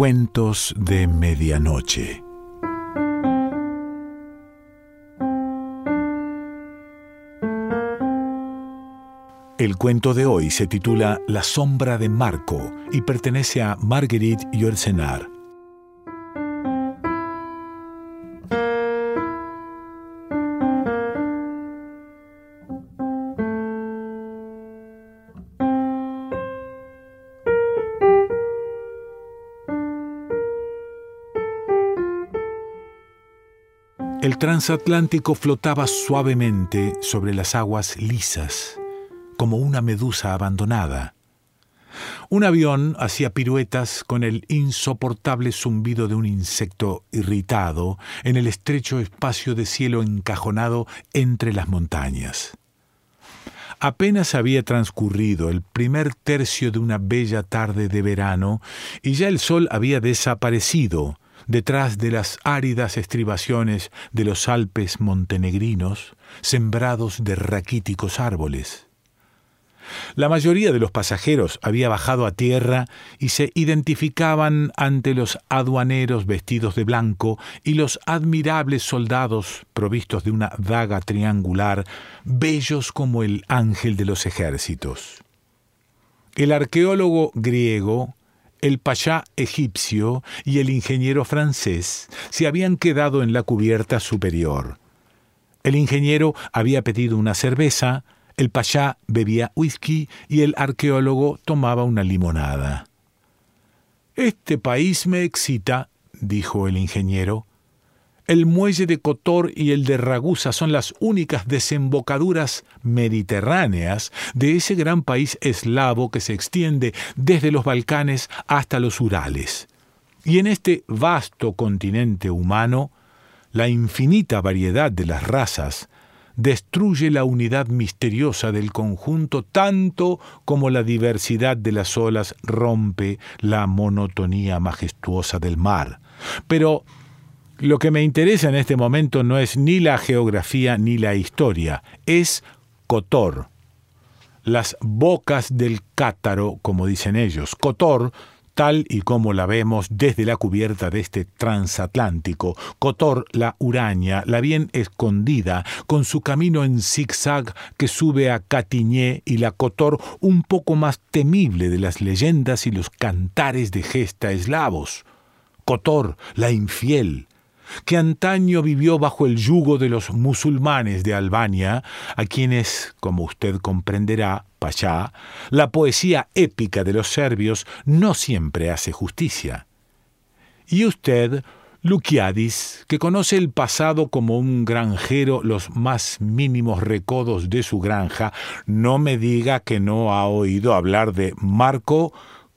Cuentos de Medianoche. El cuento de hoy se titula La sombra de Marco y pertenece a Marguerite Yourcenar. Transatlántico flotaba suavemente sobre las aguas lisas, como una medusa abandonada. Un avión hacía piruetas con el insoportable zumbido de un insecto irritado en el estrecho espacio de cielo encajonado entre las montañas. Apenas había transcurrido el primer tercio de una bella tarde de verano y ya el sol había desaparecido detrás de las áridas estribaciones de los Alpes montenegrinos, sembrados de raquíticos árboles. La mayoría de los pasajeros había bajado a tierra y se identificaban ante los aduaneros vestidos de blanco y los admirables soldados provistos de una daga triangular, bellos como el ángel de los ejércitos. El arqueólogo griego el payá egipcio y el ingeniero francés se habían quedado en la cubierta superior. El ingeniero había pedido una cerveza, el payá bebía whisky y el arqueólogo tomaba una limonada. Este país me excita, dijo el ingeniero. El muelle de Kotor y el de Ragusa son las únicas desembocaduras mediterráneas de ese gran país eslavo que se extiende desde los Balcanes hasta los Urales. Y en este vasto continente humano, la infinita variedad de las razas destruye la unidad misteriosa del conjunto tanto como la diversidad de las olas rompe la monotonía majestuosa del mar. Pero lo que me interesa en este momento no es ni la geografía ni la historia, es Cotor. Las bocas del Cátaro, como dicen ellos. Cotor, tal y como la vemos desde la cubierta de este transatlántico. Cotor, la uraña, la bien escondida, con su camino en zigzag que sube a Catiñé y la Cotor un poco más temible de las leyendas y los cantares de gesta eslavos. Cotor, la infiel, que antaño vivió bajo el yugo de los musulmanes de Albania, a quienes, como usted comprenderá, Pachá, la poesía épica de los serbios no siempre hace justicia. Y usted, Lukiadis, que conoce el pasado como un granjero los más mínimos recodos de su granja, no me diga que no ha oído hablar de Marco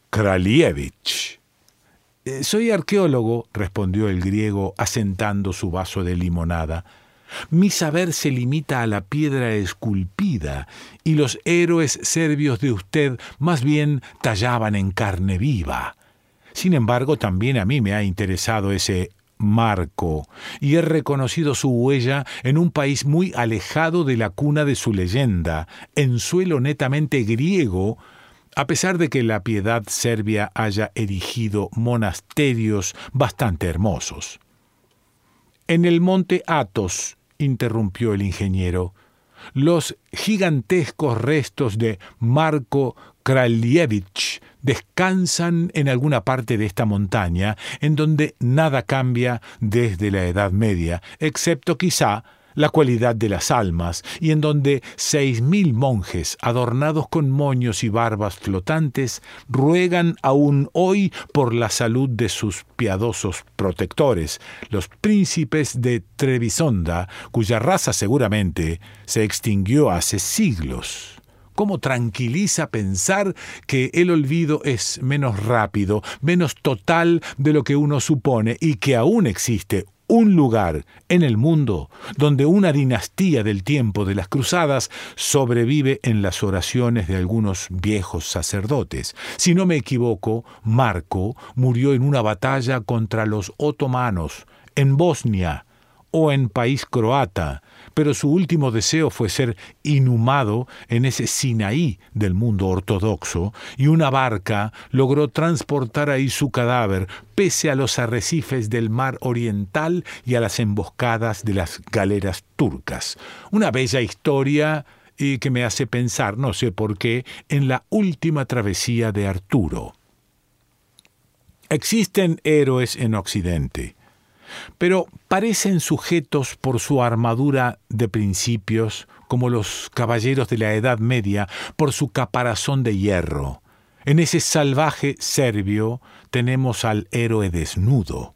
Kralievich. Eh, soy arqueólogo, respondió el griego, asentando su vaso de limonada. Mi saber se limita a la piedra esculpida, y los héroes serbios de usted más bien tallaban en carne viva. Sin embargo, también a mí me ha interesado ese Marco, y he reconocido su huella en un país muy alejado de la cuna de su leyenda, en suelo netamente griego, a pesar de que la piedad serbia haya erigido monasterios bastante hermosos. En el monte Athos, interrumpió el ingeniero, los gigantescos restos de Marco Kralievich descansan en alguna parte de esta montaña en donde nada cambia desde la Edad Media, excepto quizá la cualidad de las almas, y en donde seis mil monjes, adornados con moños y barbas flotantes, ruegan aún hoy por la salud de sus piadosos protectores, los príncipes de Trebisonda, cuya raza seguramente se extinguió hace siglos. ¿Cómo tranquiliza pensar que el olvido es menos rápido, menos total de lo que uno supone y que aún existe un lugar en el mundo donde una dinastía del tiempo de las cruzadas sobrevive en las oraciones de algunos viejos sacerdotes. Si no me equivoco, Marco murió en una batalla contra los otomanos, en Bosnia o en país croata, pero su último deseo fue ser inhumado en ese Sinaí del mundo ortodoxo, y una barca logró transportar ahí su cadáver, pese a los arrecifes del mar oriental y a las emboscadas de las galeras turcas. Una bella historia y que me hace pensar, no sé por qué, en la última travesía de Arturo. Existen héroes en Occidente, pero parecen sujetos por su armadura de principios, como los caballeros de la Edad Media, por su caparazón de hierro. En ese salvaje serbio tenemos al héroe desnudo,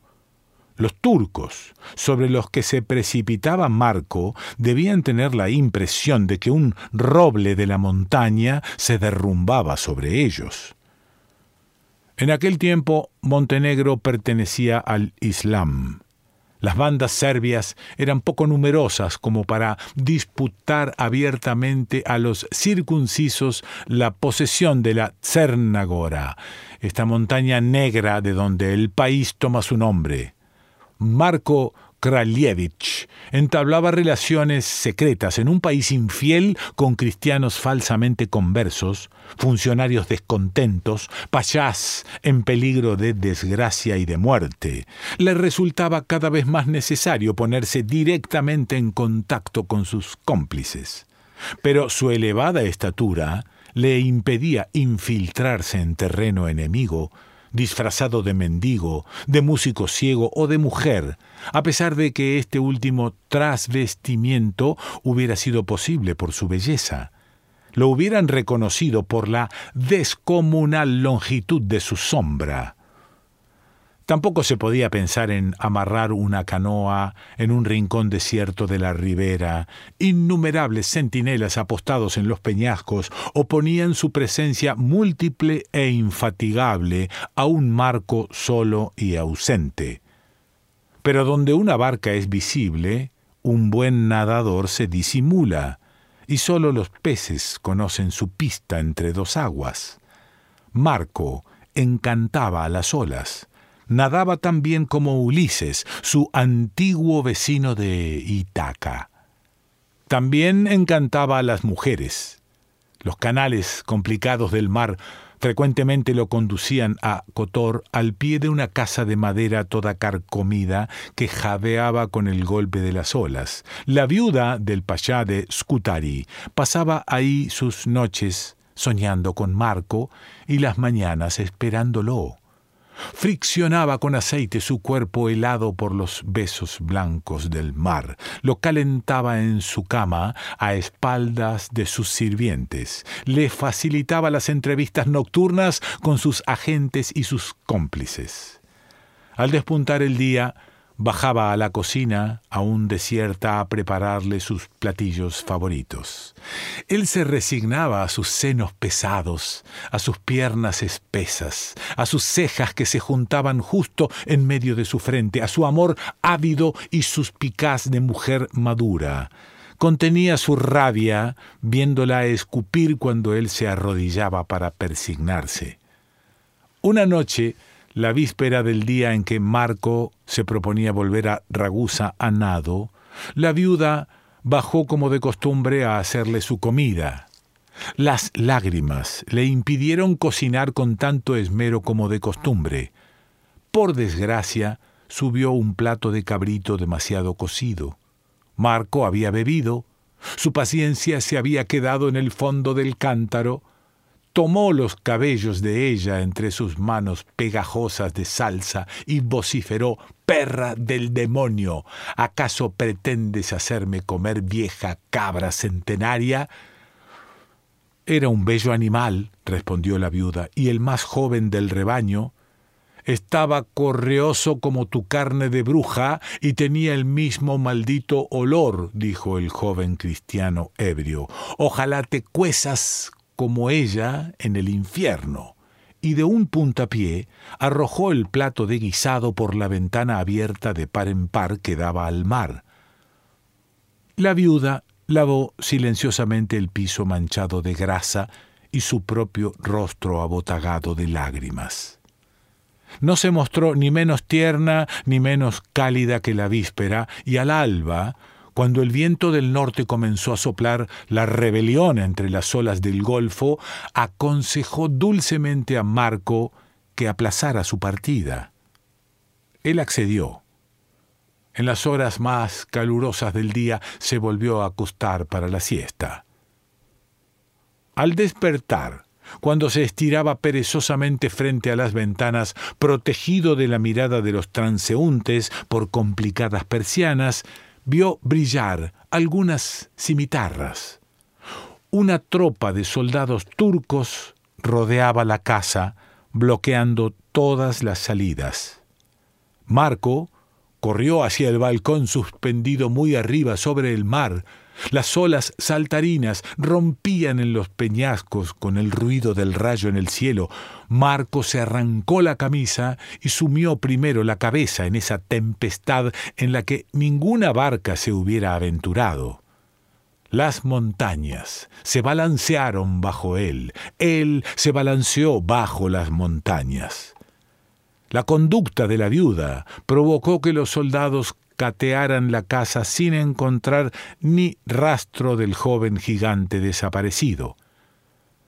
los turcos, sobre los que se precipitaba Marco, debían tener la impresión de que un roble de la montaña se derrumbaba sobre ellos. En aquel tiempo Montenegro pertenecía al Islam. Las bandas serbias eran poco numerosas como para disputar abiertamente a los circuncisos la posesión de la Tsernagora, esta montaña negra de donde el país toma su nombre. Marco Kralievich entablaba relaciones secretas en un país infiel con cristianos falsamente conversos, funcionarios descontentos, payás en peligro de desgracia y de muerte. Le resultaba cada vez más necesario ponerse directamente en contacto con sus cómplices. Pero su elevada estatura le impedía infiltrarse en terreno enemigo disfrazado de mendigo, de músico ciego o de mujer, a pesar de que este último trasvestimiento hubiera sido posible por su belleza. Lo hubieran reconocido por la descomunal longitud de su sombra. Tampoco se podía pensar en amarrar una canoa en un rincón desierto de la ribera. Innumerables centinelas apostados en los peñascos oponían su presencia múltiple e infatigable a un marco solo y ausente. Pero donde una barca es visible, un buen nadador se disimula, y sólo los peces conocen su pista entre dos aguas. Marco encantaba a las olas nadaba tan bien como Ulises, su antiguo vecino de Itaca. También encantaba a las mujeres. Los canales complicados del mar frecuentemente lo conducían a Cotor al pie de una casa de madera toda carcomida que jadeaba con el golpe de las olas. La viuda del payá de Scutari pasaba ahí sus noches soñando con Marco y las mañanas esperándolo. Friccionaba con aceite su cuerpo helado por los besos blancos del mar, lo calentaba en su cama a espaldas de sus sirvientes, le facilitaba las entrevistas nocturnas con sus agentes y sus cómplices. Al despuntar el día, bajaba a la cocina, aún desierta, a prepararle sus platillos favoritos. Él se resignaba a sus senos pesados, a sus piernas espesas, a sus cejas que se juntaban justo en medio de su frente, a su amor ávido y suspicaz de mujer madura. Contenía su rabia viéndola escupir cuando él se arrodillaba para persignarse. Una noche, la víspera del día en que Marco se proponía volver a Ragusa a nado, la viuda bajó como de costumbre a hacerle su comida. Las lágrimas le impidieron cocinar con tanto esmero como de costumbre. Por desgracia, subió un plato de cabrito demasiado cocido. Marco había bebido, su paciencia se había quedado en el fondo del cántaro, tomó los cabellos de ella entre sus manos pegajosas de salsa y vociferó Perra del demonio. ¿Acaso pretendes hacerme comer vieja cabra centenaria? Era un bello animal, respondió la viuda, y el más joven del rebaño. Estaba correoso como tu carne de bruja y tenía el mismo maldito olor, dijo el joven cristiano ebrio. Ojalá te cuesas como ella en el infierno, y de un puntapié arrojó el plato de guisado por la ventana abierta de par en par que daba al mar. La viuda lavó silenciosamente el piso manchado de grasa y su propio rostro abotagado de lágrimas. No se mostró ni menos tierna ni menos cálida que la víspera, y al alba Cuando el viento del norte comenzó a soplar la rebelión entre las olas del Golfo, aconsejó dulcemente a Marco que aplazara su partida. Él accedió. En las horas más calurosas del día se volvió a acostar para la siesta. Al despertar, cuando se estiraba perezosamente frente a las ventanas, protegido de la mirada de los transeúntes por complicadas persianas, vio brillar algunas cimitarras. Una tropa de soldados turcos rodeaba la casa, bloqueando todas las salidas. Marco corrió hacia el balcón suspendido muy arriba sobre el mar, las olas saltarinas rompían en los peñascos con el ruido del rayo en el cielo. Marco se arrancó la camisa y sumió primero la cabeza en esa tempestad en la que ninguna barca se hubiera aventurado. Las montañas se balancearon bajo él, él se balanceó bajo las montañas. La conducta de la viuda provocó que los soldados catearan la casa sin encontrar ni rastro del joven gigante desaparecido.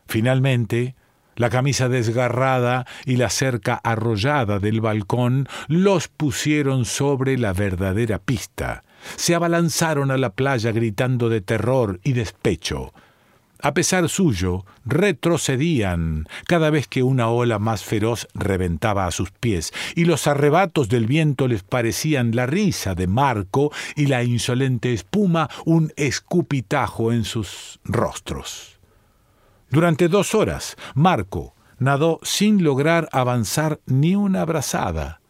Finalmente, la camisa desgarrada y la cerca arrollada del balcón los pusieron sobre la verdadera pista. Se abalanzaron a la playa gritando de terror y despecho a pesar suyo, retrocedían cada vez que una ola más feroz reventaba a sus pies, y los arrebatos del viento les parecían la risa de Marco y la insolente espuma un escupitajo en sus rostros. Durante dos horas, Marco nadó sin lograr avanzar ni una brazada.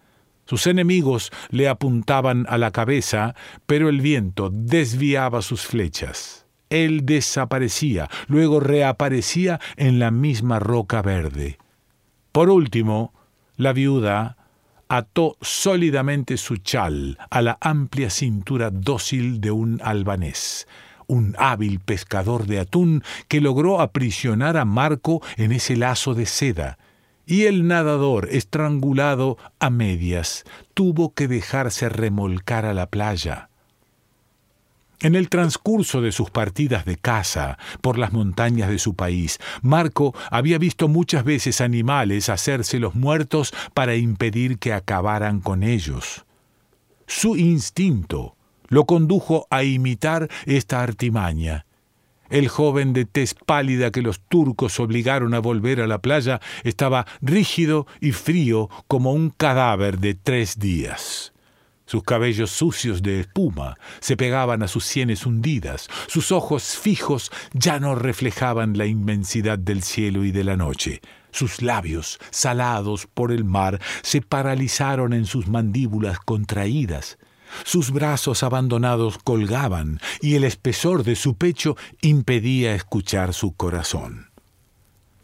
Sus enemigos le apuntaban a la cabeza, pero el viento desviaba sus flechas. Él desaparecía, luego reaparecía en la misma roca verde. Por último, la viuda ató sólidamente su chal a la amplia cintura dócil de un albanés, un hábil pescador de atún que logró aprisionar a Marco en ese lazo de seda, y el nadador, estrangulado a medias, tuvo que dejarse remolcar a la playa. En el transcurso de sus partidas de caza por las montañas de su país, Marco había visto muchas veces animales hacerse los muertos para impedir que acabaran con ellos. Su instinto lo condujo a imitar esta artimaña. El joven de tez pálida que los turcos obligaron a volver a la playa estaba rígido y frío como un cadáver de tres días. Sus cabellos sucios de espuma se pegaban a sus sienes hundidas, sus ojos fijos ya no reflejaban la inmensidad del cielo y de la noche. Sus labios, salados por el mar, se paralizaron en sus mandíbulas contraídas. Sus brazos abandonados colgaban y el espesor de su pecho impedía escuchar su corazón.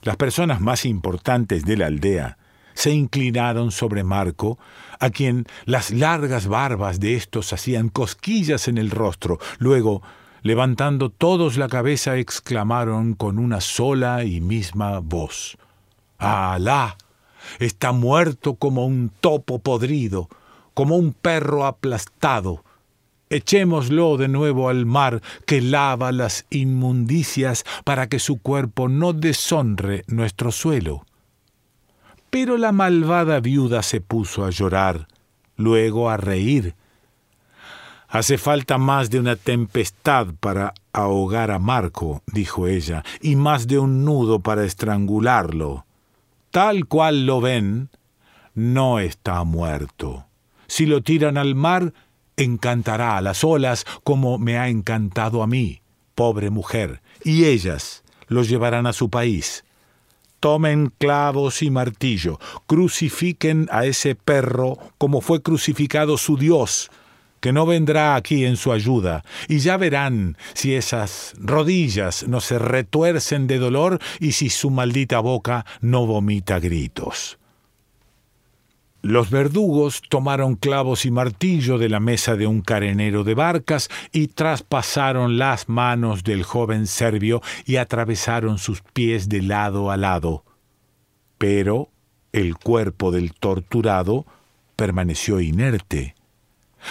Las personas más importantes de la aldea se inclinaron sobre Marco, a quien las largas barbas de estos hacían cosquillas en el rostro. Luego, levantando todos la cabeza, exclamaron con una sola y misma voz. Alá. Está muerto como un topo podrido, como un perro aplastado. Echémoslo de nuevo al mar que lava las inmundicias para que su cuerpo no deshonre nuestro suelo. Pero la malvada viuda se puso a llorar, luego a reír. Hace falta más de una tempestad para ahogar a Marco, dijo ella, y más de un nudo para estrangularlo. Tal cual lo ven, no está muerto. Si lo tiran al mar, encantará a las olas como me ha encantado a mí, pobre mujer, y ellas lo llevarán a su país tomen clavos y martillo, crucifiquen a ese perro como fue crucificado su Dios, que no vendrá aquí en su ayuda, y ya verán si esas rodillas no se retuercen de dolor y si su maldita boca no vomita gritos. Los verdugos tomaron clavos y martillo de la mesa de un carenero de barcas y traspasaron las manos del joven serbio y atravesaron sus pies de lado a lado. Pero el cuerpo del torturado permaneció inerte.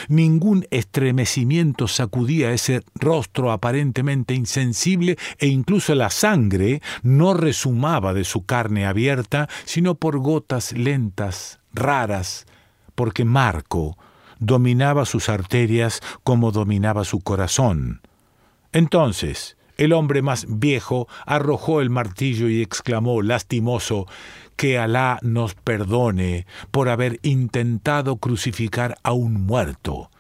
Ningún estremecimiento sacudía ese rostro aparentemente insensible e incluso la sangre no resumaba de su carne abierta, sino por gotas lentas, raras, porque Marco dominaba sus arterias como dominaba su corazón. Entonces, el hombre más viejo arrojó el martillo y exclamó, lastimoso, que Alá nos perdone por haber intentado crucificar a un muerto.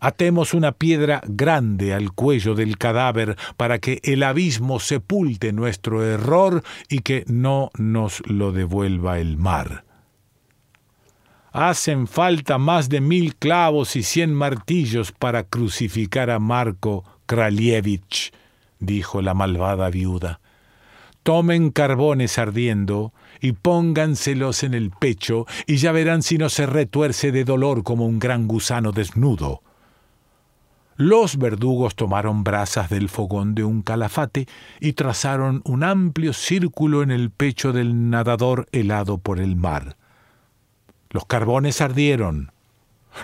Atemos una piedra grande al cuello del cadáver para que el abismo sepulte nuestro error y que no nos lo devuelva el mar. Hacen falta más de mil clavos y cien martillos para crucificar a Marco Kralievich, dijo la malvada viuda. Tomen carbones ardiendo y pónganselos en el pecho y ya verán si no se retuerce de dolor como un gran gusano desnudo. Los verdugos tomaron brasas del fogón de un calafate y trazaron un amplio círculo en el pecho del nadador helado por el mar. Los carbones ardieron,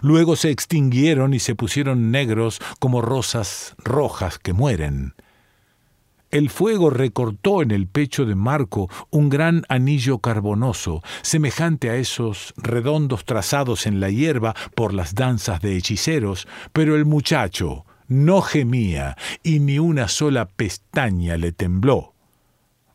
luego se extinguieron y se pusieron negros como rosas rojas que mueren. El fuego recortó en el pecho de Marco un gran anillo carbonoso, semejante a esos redondos trazados en la hierba por las danzas de hechiceros, pero el muchacho no gemía y ni una sola pestaña le tembló.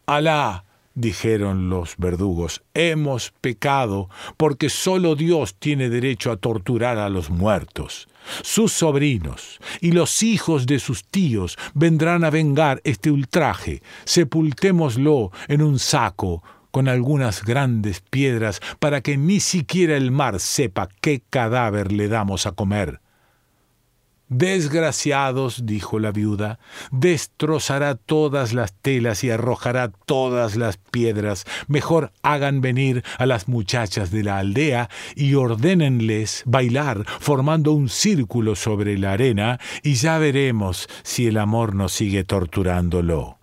Alá, dijeron los verdugos, hemos pecado porque sólo Dios tiene derecho a torturar a los muertos. Sus sobrinos y los hijos de sus tíos vendrán a vengar este ultraje. Sepultémoslo en un saco con algunas grandes piedras para que ni siquiera el mar sepa qué cadáver le damos a comer. Desgraciados, dijo la viuda, destrozará todas las telas y arrojará todas las piedras. Mejor hagan venir a las muchachas de la aldea y ordénenles bailar formando un círculo sobre la arena y ya veremos si el amor no sigue torturándolo.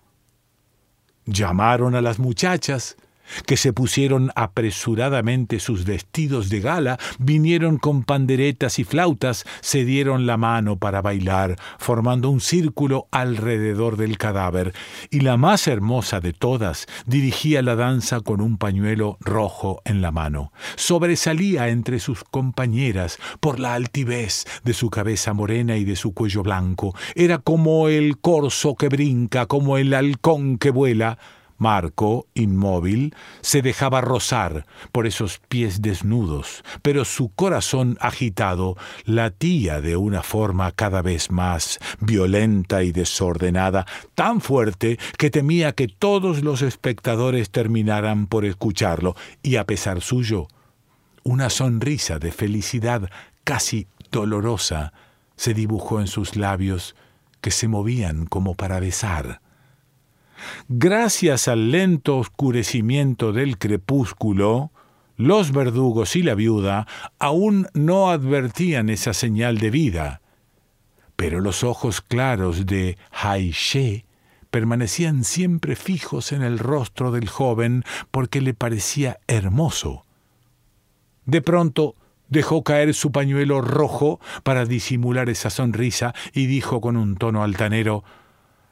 Llamaron a las muchachas, que se pusieron apresuradamente sus vestidos de gala, vinieron con panderetas y flautas, se dieron la mano para bailar, formando un círculo alrededor del cadáver, y la más hermosa de todas dirigía la danza con un pañuelo rojo en la mano. Sobresalía entre sus compañeras por la altivez de su cabeza morena y de su cuello blanco. Era como el corzo que brinca, como el halcón que vuela, Marco, inmóvil, se dejaba rozar por esos pies desnudos, pero su corazón agitado latía de una forma cada vez más violenta y desordenada, tan fuerte que temía que todos los espectadores terminaran por escucharlo, y a pesar suyo, una sonrisa de felicidad casi dolorosa se dibujó en sus labios que se movían como para besar. Gracias al lento oscurecimiento del crepúsculo, los verdugos y la viuda aún no advertían esa señal de vida, pero los ojos claros de Haishe permanecían siempre fijos en el rostro del joven porque le parecía hermoso. De pronto dejó caer su pañuelo rojo para disimular esa sonrisa y dijo con un tono altanero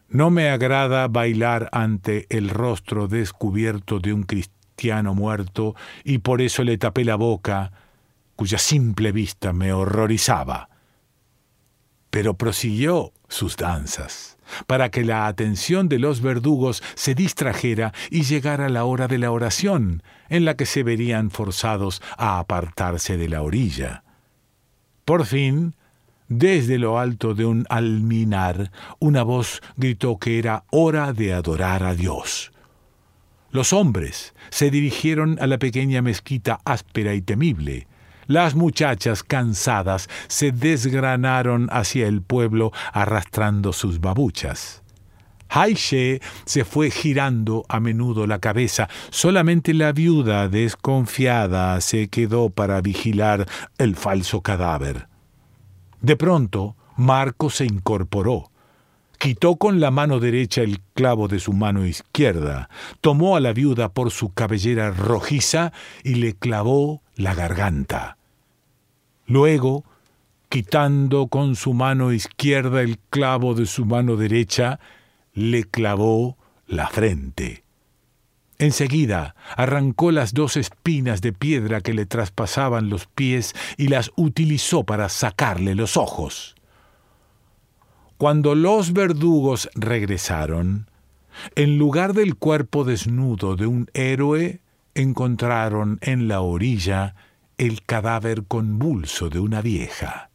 no me agrada bailar ante el rostro descubierto de un cristiano muerto y por eso le tapé la boca, cuya simple vista me horrorizaba. Pero prosiguió sus danzas, para que la atención de los verdugos se distrajera y llegara la hora de la oración, en la que se verían forzados a apartarse de la orilla. Por fin, desde lo alto de un alminar, una voz gritó que era hora de adorar a Dios. Los hombres se dirigieron a la pequeña mezquita áspera y temible. Las muchachas cansadas se desgranaron hacia el pueblo arrastrando sus babuchas. Haishe se fue girando a menudo la cabeza. Solamente la viuda desconfiada se quedó para vigilar el falso cadáver. De pronto, Marco se incorporó. Quitó con la mano derecha el clavo de su mano izquierda, tomó a la viuda por su cabellera rojiza y le clavó la garganta. Luego quitando con su mano izquierda el clavo de su mano derecha, le clavó la frente. Enseguida arrancó las dos espinas de piedra que le traspasaban los pies y las utilizó para sacarle los ojos. Cuando los verdugos regresaron, en lugar del cuerpo desnudo de un héroe, encontraron en la orilla el cadáver convulso de una vieja.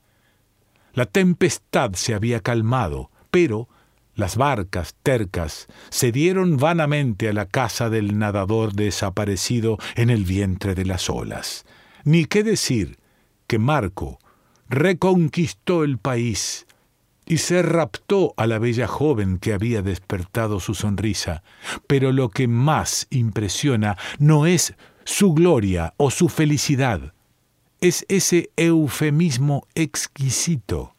La tempestad se había calmado, pero las barcas tercas se dieron vanamente a la casa del nadador desaparecido en el vientre de las olas. Ni qué decir que Marco reconquistó el país y se raptó a la bella joven que había despertado su sonrisa. Pero lo que más impresiona no es su gloria o su felicidad, es ese eufemismo exquisito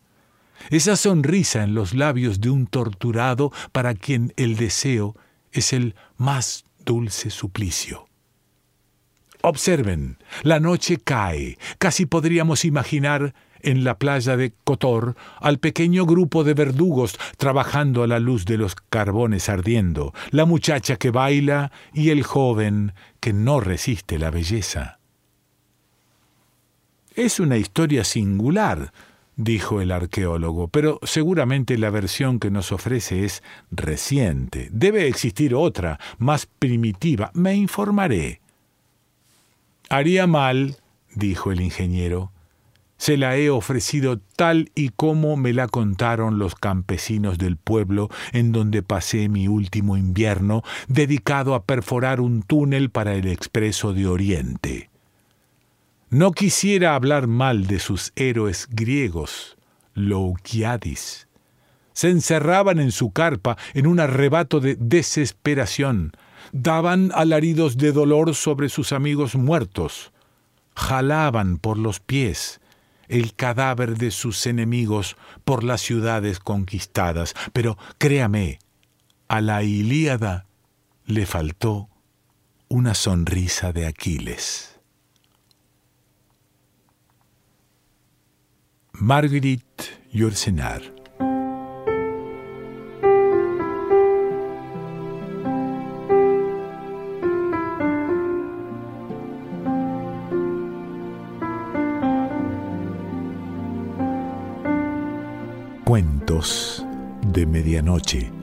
esa sonrisa en los labios de un torturado para quien el deseo es el más dulce suplicio. Observen, la noche cae, casi podríamos imaginar en la playa de Cotor al pequeño grupo de verdugos trabajando a la luz de los carbones ardiendo, la muchacha que baila y el joven que no resiste la belleza. Es una historia singular, dijo el arqueólogo, pero seguramente la versión que nos ofrece es reciente. Debe existir otra, más primitiva. Me informaré. Haría mal, dijo el ingeniero. Se la he ofrecido tal y como me la contaron los campesinos del pueblo en donde pasé mi último invierno, dedicado a perforar un túnel para el expreso de Oriente. No quisiera hablar mal de sus héroes griegos, Loukiadis. Se encerraban en su carpa en un arrebato de desesperación, daban alaridos de dolor sobre sus amigos muertos, jalaban por los pies el cadáver de sus enemigos por las ciudades conquistadas. Pero créame, a la Ilíada le faltó una sonrisa de Aquiles. Marguerite Yourcenar. Cuentos de Medianoche.